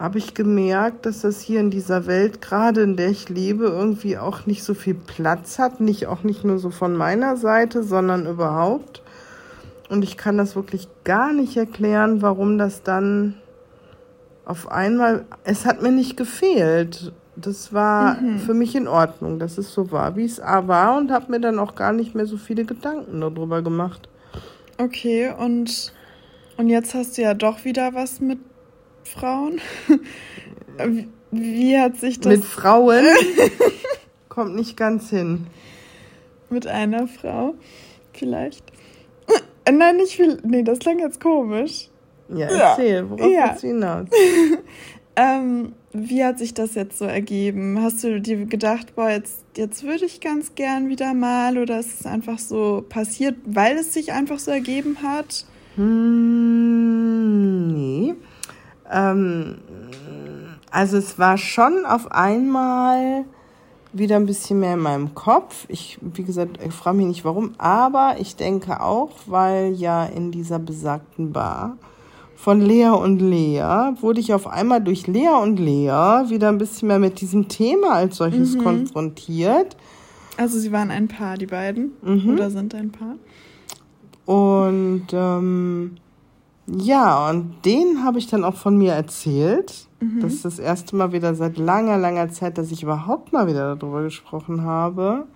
habe ich gemerkt, dass das hier in dieser Welt, gerade in der ich lebe, irgendwie auch nicht so viel Platz hat. Nicht auch nicht nur so von meiner Seite, sondern überhaupt. Und ich kann das wirklich gar nicht erklären, warum das dann auf einmal, es hat mir nicht gefehlt. Das war mhm. für mich in Ordnung, dass es so war, wie es war und habe mir dann auch gar nicht mehr so viele Gedanken darüber gemacht. Okay, und, und jetzt hast du ja doch wieder was mit Frauen. Wie hat sich das. Mit Frauen? <laughs> Kommt nicht ganz hin. Mit einer Frau? Vielleicht. Äh, nein, nicht viel. Nee, das klang jetzt komisch. Ja, erzähl, worauf ja. willst du hinaus? <laughs> ähm, wie hat sich das jetzt so ergeben? Hast du dir gedacht, boah, jetzt, jetzt würde ich ganz gern wieder mal oder ist es einfach so passiert, weil es sich einfach so ergeben hat? Hm. Ähm, also es war schon auf einmal wieder ein bisschen mehr in meinem Kopf. Ich, wie gesagt, ich frage mich nicht warum, aber ich denke auch, weil ja in dieser besagten Bar von Lea und Lea wurde ich auf einmal durch Lea und Lea wieder ein bisschen mehr mit diesem Thema als solches mhm. konfrontiert. Also sie waren ein Paar, die beiden, mhm. oder sind ein Paar. Und ähm, ja, und den habe ich dann auch von mir erzählt. Mhm. Das ist das erste Mal wieder seit langer, langer Zeit, dass ich überhaupt mal wieder darüber gesprochen habe.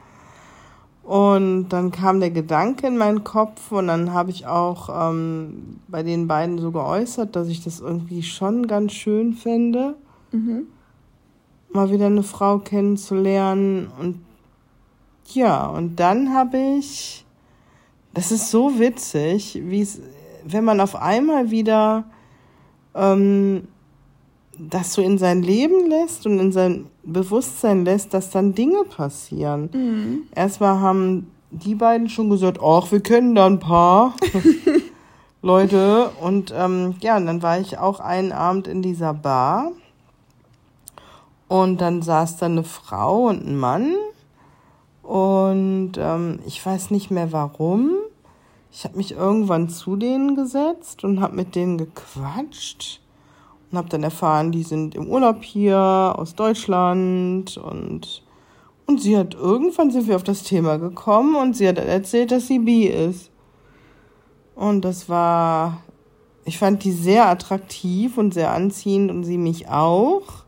Und dann kam der Gedanke in meinen Kopf und dann habe ich auch ähm, bei den beiden so geäußert, dass ich das irgendwie schon ganz schön fände, mhm. mal wieder eine Frau kennenzulernen. Und ja, und dann habe ich, das ist so witzig, wie es wenn man auf einmal wieder ähm, das so in sein Leben lässt und in sein Bewusstsein lässt, dass dann Dinge passieren. Mhm. Erstmal haben die beiden schon gesagt, ach, wir kennen da ein paar <laughs> Leute. Und ähm, ja, und dann war ich auch einen Abend in dieser Bar. Und dann saß da eine Frau und ein Mann. Und ähm, ich weiß nicht mehr warum. Ich habe mich irgendwann zu denen gesetzt und habe mit denen gequatscht und habe dann erfahren, die sind im Urlaub hier aus Deutschland und und sie hat irgendwann sind wir auf das Thema gekommen und sie hat erzählt, dass sie bi ist. Und das war ich fand die sehr attraktiv und sehr anziehend und sie mich auch.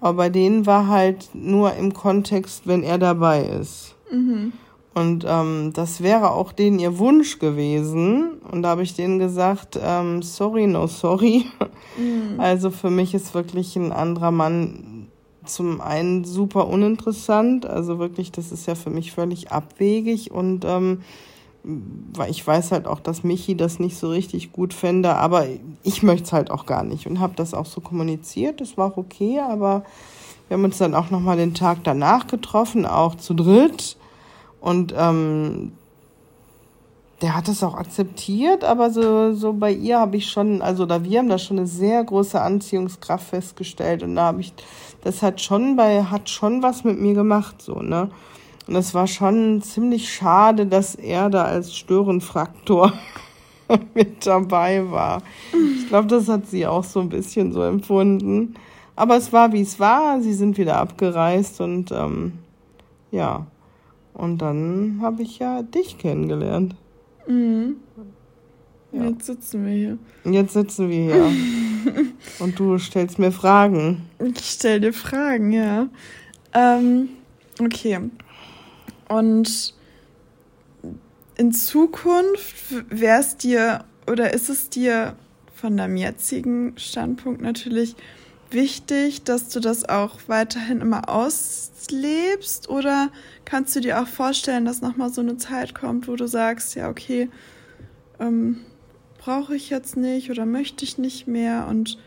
Aber bei denen war halt nur im Kontext, wenn er dabei ist. Mhm. Und ähm, das wäre auch denen ihr Wunsch gewesen. Und da habe ich denen gesagt, ähm, sorry, no sorry. Mhm. Also für mich ist wirklich ein anderer Mann zum einen super uninteressant. Also wirklich, das ist ja für mich völlig abwegig. Und ähm, ich weiß halt auch, dass Michi das nicht so richtig gut fände, aber ich möchte es halt auch gar nicht und habe das auch so kommuniziert. Das war auch okay, aber wir haben uns dann auch nochmal den Tag danach getroffen, auch zu dritt. Und ähm, der hat es auch akzeptiert, aber so, so bei ihr habe ich schon, also da wir haben da schon eine sehr große Anziehungskraft festgestellt und da habe ich, das hat schon bei, hat schon was mit mir gemacht, so, ne? Und es war schon ziemlich schade, dass er da als Störenfraktor <laughs> mit dabei war. Ich glaube, das hat sie auch so ein bisschen so empfunden. Aber es war, wie es war. Sie sind wieder abgereist und ähm, ja. Und dann habe ich ja dich kennengelernt. Mhm. Ja. Jetzt sitzen wir hier. Jetzt sitzen wir hier. <laughs> und du stellst mir Fragen. Ich stell dir Fragen, ja. Ähm, okay. Und in Zukunft wäre es dir oder ist es dir von deinem jetzigen Standpunkt natürlich wichtig, dass du das auch weiterhin immer auslebst? Oder kannst du dir auch vorstellen, dass nochmal so eine Zeit kommt, wo du sagst, ja, okay, ähm, brauche ich jetzt nicht oder möchte ich nicht mehr und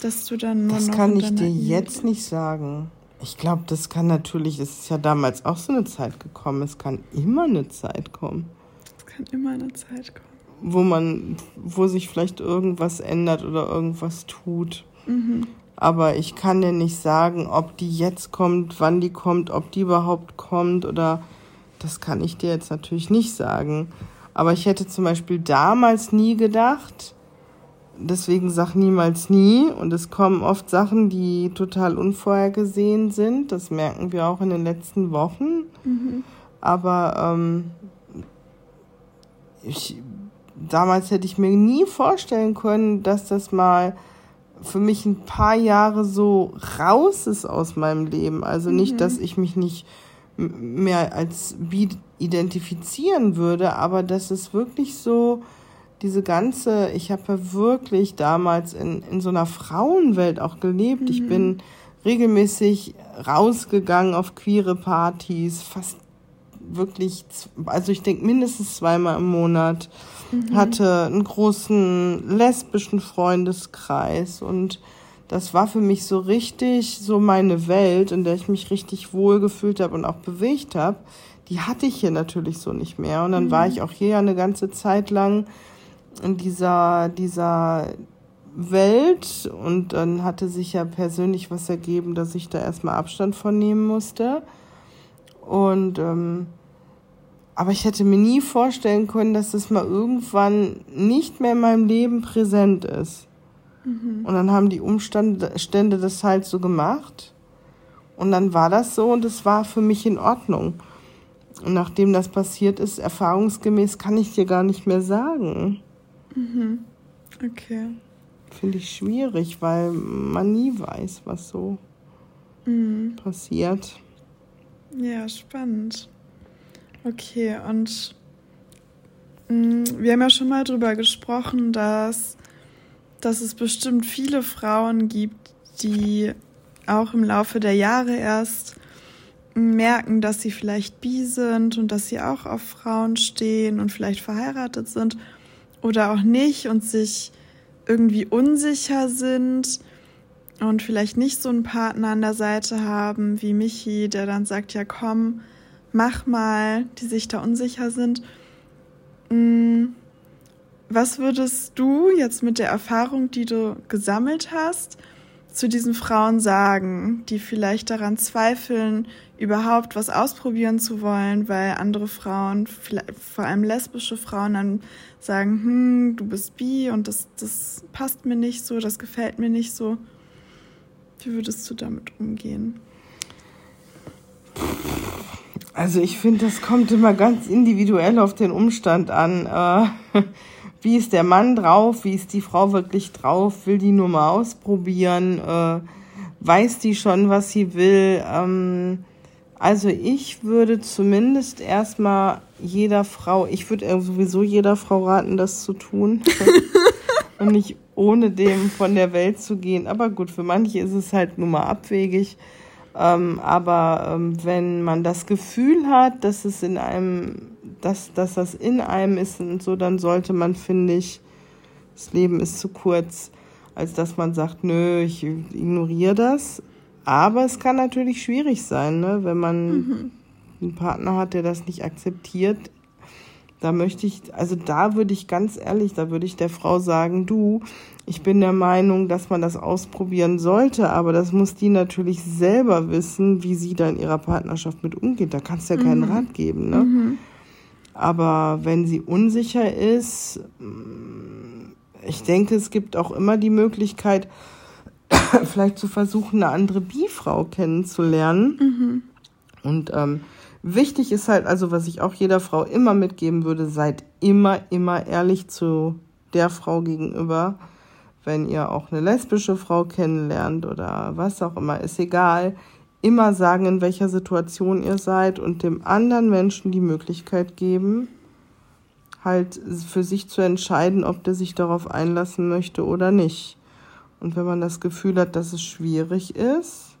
dass du dann nur das kann ich dir jetzt nicht sagen. Ich glaube, das kann natürlich, es ist ja damals auch so eine Zeit gekommen, es kann immer eine Zeit kommen. Es kann immer eine Zeit kommen. Wo man, wo sich vielleicht irgendwas ändert oder irgendwas tut. Aber ich kann dir nicht sagen, ob die jetzt kommt, wann die kommt, ob die überhaupt kommt oder das kann ich dir jetzt natürlich nicht sagen. Aber ich hätte zum Beispiel damals nie gedacht, deswegen sag niemals nie. Und es kommen oft Sachen, die total unvorhergesehen sind. Das merken wir auch in den letzten Wochen. Mhm. Aber ähm, ich, damals hätte ich mir nie vorstellen können, dass das mal für mich ein paar Jahre so raus ist aus meinem Leben. Also nicht, mhm. dass ich mich nicht mehr als bi identifizieren würde, aber dass es wirklich so diese ganze, ich habe ja wirklich damals in, in so einer Frauenwelt auch gelebt. Mhm. Ich bin regelmäßig rausgegangen auf queere Partys, fast wirklich, also ich denke mindestens zweimal im Monat, mhm. hatte einen großen lesbischen Freundeskreis und das war für mich so richtig so meine Welt, in der ich mich richtig wohl gefühlt habe und auch bewegt habe. Die hatte ich hier natürlich so nicht mehr. Und dann mhm. war ich auch hier eine ganze Zeit lang in dieser, dieser Welt und dann hatte sich ja persönlich was ergeben, dass ich da erstmal Abstand von nehmen musste. Und ähm, aber ich hätte mir nie vorstellen können, dass das mal irgendwann nicht mehr in meinem Leben präsent ist. Mhm. Und dann haben die Umstände das halt so gemacht. Und dann war das so und es war für mich in Ordnung. Und nachdem das passiert ist, erfahrungsgemäß kann ich dir gar nicht mehr sagen. Mhm. Okay. Finde ich schwierig, weil man nie weiß, was so mhm. passiert. Ja, spannend. Okay, und mh, wir haben ja schon mal darüber gesprochen, dass, dass es bestimmt viele Frauen gibt, die auch im Laufe der Jahre erst merken, dass sie vielleicht bi sind und dass sie auch auf Frauen stehen und vielleicht verheiratet sind oder auch nicht und sich irgendwie unsicher sind und vielleicht nicht so einen Partner an der Seite haben wie Michi, der dann sagt, ja komm, mach mal, die sich da unsicher sind. Mm, was würdest du jetzt mit der Erfahrung, die du gesammelt hast, zu diesen Frauen sagen, die vielleicht daran zweifeln, überhaupt was ausprobieren zu wollen, weil andere Frauen, vor allem lesbische Frauen, dann sagen, hm, du bist bi und das, das passt mir nicht so, das gefällt mir nicht so. Wie würdest du damit umgehen? Also ich finde, das kommt immer ganz individuell auf den Umstand an. Äh, <laughs> wie ist der Mann drauf? Wie ist die Frau wirklich drauf? Will die nur mal ausprobieren? Äh, weiß die schon, was sie will? Ähm, also ich würde zumindest erstmal jeder Frau, ich würde sowieso jeder Frau raten, das zu tun. <laughs> und nicht ohne dem von der Welt zu gehen. Aber gut, für manche ist es halt nun mal abwegig. Ähm, aber ähm, wenn man das Gefühl hat, dass es in einem, dass, dass das in einem ist und so, dann sollte man, finde ich, das Leben ist zu kurz, als dass man sagt, nö, ich ignoriere das. Aber es kann natürlich schwierig sein, ne? wenn man mhm. einen Partner hat, der das nicht akzeptiert. Da möchte ich, also da würde ich ganz ehrlich, da würde ich der Frau sagen, du, ich bin der Meinung, dass man das ausprobieren sollte, aber das muss die natürlich selber wissen, wie sie da in ihrer Partnerschaft mit umgeht. Da kannst du ja keinen mhm. Rat geben. Ne? Mhm. Aber wenn sie unsicher ist, mm, ich denke, es gibt auch immer die Möglichkeit, <coughs> vielleicht zu versuchen, eine andere Bi-Frau kennenzulernen. Mhm. Und ähm, wichtig ist halt, also was ich auch jeder Frau immer mitgeben würde, seid immer, immer ehrlich zu der Frau gegenüber wenn ihr auch eine lesbische Frau kennenlernt oder was auch immer, ist egal, immer sagen, in welcher Situation ihr seid und dem anderen Menschen die Möglichkeit geben, halt für sich zu entscheiden, ob der sich darauf einlassen möchte oder nicht. Und wenn man das Gefühl hat, dass es schwierig ist,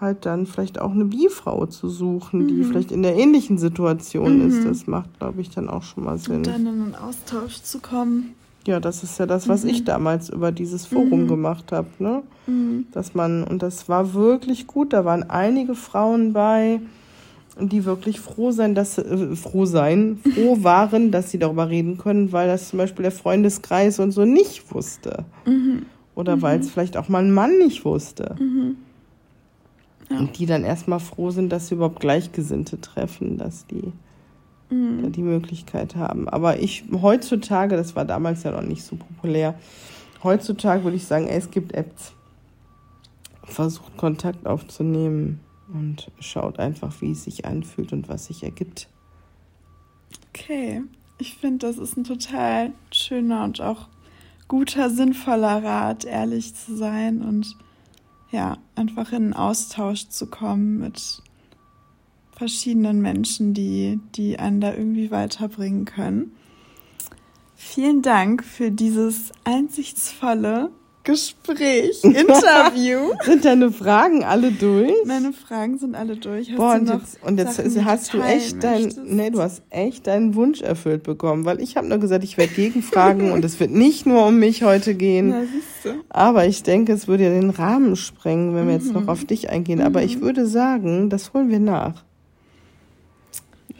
halt dann vielleicht auch eine Bi-Frau zu suchen, mhm. die vielleicht in der ähnlichen Situation mhm. ist. Das macht, glaube ich, dann auch schon mal Sinn. Und dann in einen Austausch zu kommen. Ja, das ist ja das, was mhm. ich damals über dieses Forum mhm. gemacht habe, ne? Mhm. Dass man, und das war wirklich gut, da waren einige Frauen bei, die wirklich froh sein, dass äh, froh sein, froh <laughs> waren, dass sie darüber reden können, weil das zum Beispiel der Freundeskreis und so nicht wusste. Mhm. Oder weil es vielleicht auch mal ein Mann nicht wusste. Mhm. Ja. Und die dann erstmal froh sind, dass sie überhaupt Gleichgesinnte treffen, dass die mhm. die Möglichkeit haben. Aber ich heutzutage, das war damals ja noch nicht so populär, heutzutage würde ich sagen, ey, es gibt Apps. Versucht Kontakt aufzunehmen und schaut einfach, wie es sich anfühlt und was sich ergibt. Okay, ich finde, das ist ein total schöner und auch guter, sinnvoller Rat, ehrlich zu sein und ja, einfach in einen Austausch zu kommen mit verschiedenen Menschen, die, die einen da irgendwie weiterbringen können. Vielen Dank für dieses einsichtsvolle Gespräch, <laughs> Interview. sind deine Fragen alle durch? Meine Fragen sind alle durch. Hast Boah, und jetzt, und jetzt Sachen, hast du echt dein, nee, du hast echt deinen Wunsch erfüllt bekommen, weil ich habe nur gesagt, ich werde gegenfragen und es wird nicht nur um mich heute gehen. Ja, aber ich denke, es würde ja den Rahmen sprengen, wenn wir jetzt noch mhm. auf dich eingehen. Aber ich mhm. würde sagen, das holen wir nach.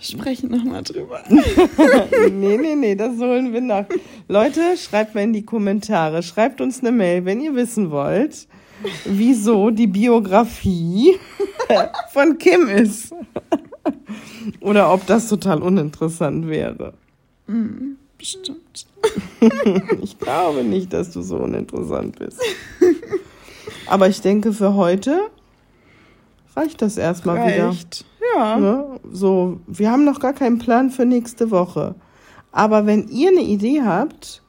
Wir sprechen nochmal drüber. <laughs> nee, nee, nee, das holen wir nach. Leute, schreibt mal in die Kommentare, schreibt uns eine Mail, wenn ihr wissen wollt, wieso die Biografie <laughs> von Kim ist. Oder ob das total uninteressant wäre. Mm, bestimmt. <laughs> ich glaube nicht, dass du so uninteressant bist. Aber ich denke, für heute reicht das erstmal reicht. wieder. Ja. Ne? So, wir haben noch gar keinen Plan für nächste Woche. Aber wenn ihr eine Idee habt,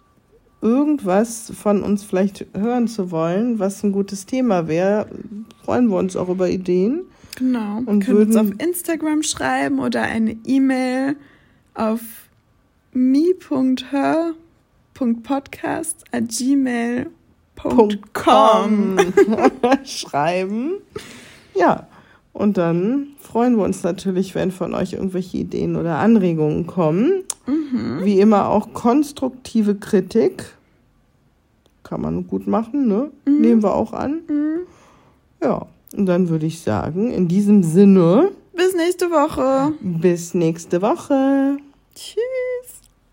irgendwas von uns vielleicht hören zu wollen, was ein gutes Thema wäre, freuen wir uns auch über Ideen. Genau. Und Könnt würden uns auf Instagram schreiben oder eine E-Mail auf me.her.podcast at gmail.com <laughs> <laughs> schreiben. Ja, und dann freuen wir uns natürlich, wenn von euch irgendwelche Ideen oder Anregungen kommen. Mhm. Wie immer auch konstruktive Kritik. Kann man gut machen, ne? Mhm. Nehmen wir auch an. Mhm. Ja, und dann würde ich sagen, in diesem Sinne. Bis nächste Woche. Bis nächste Woche. Tschüss.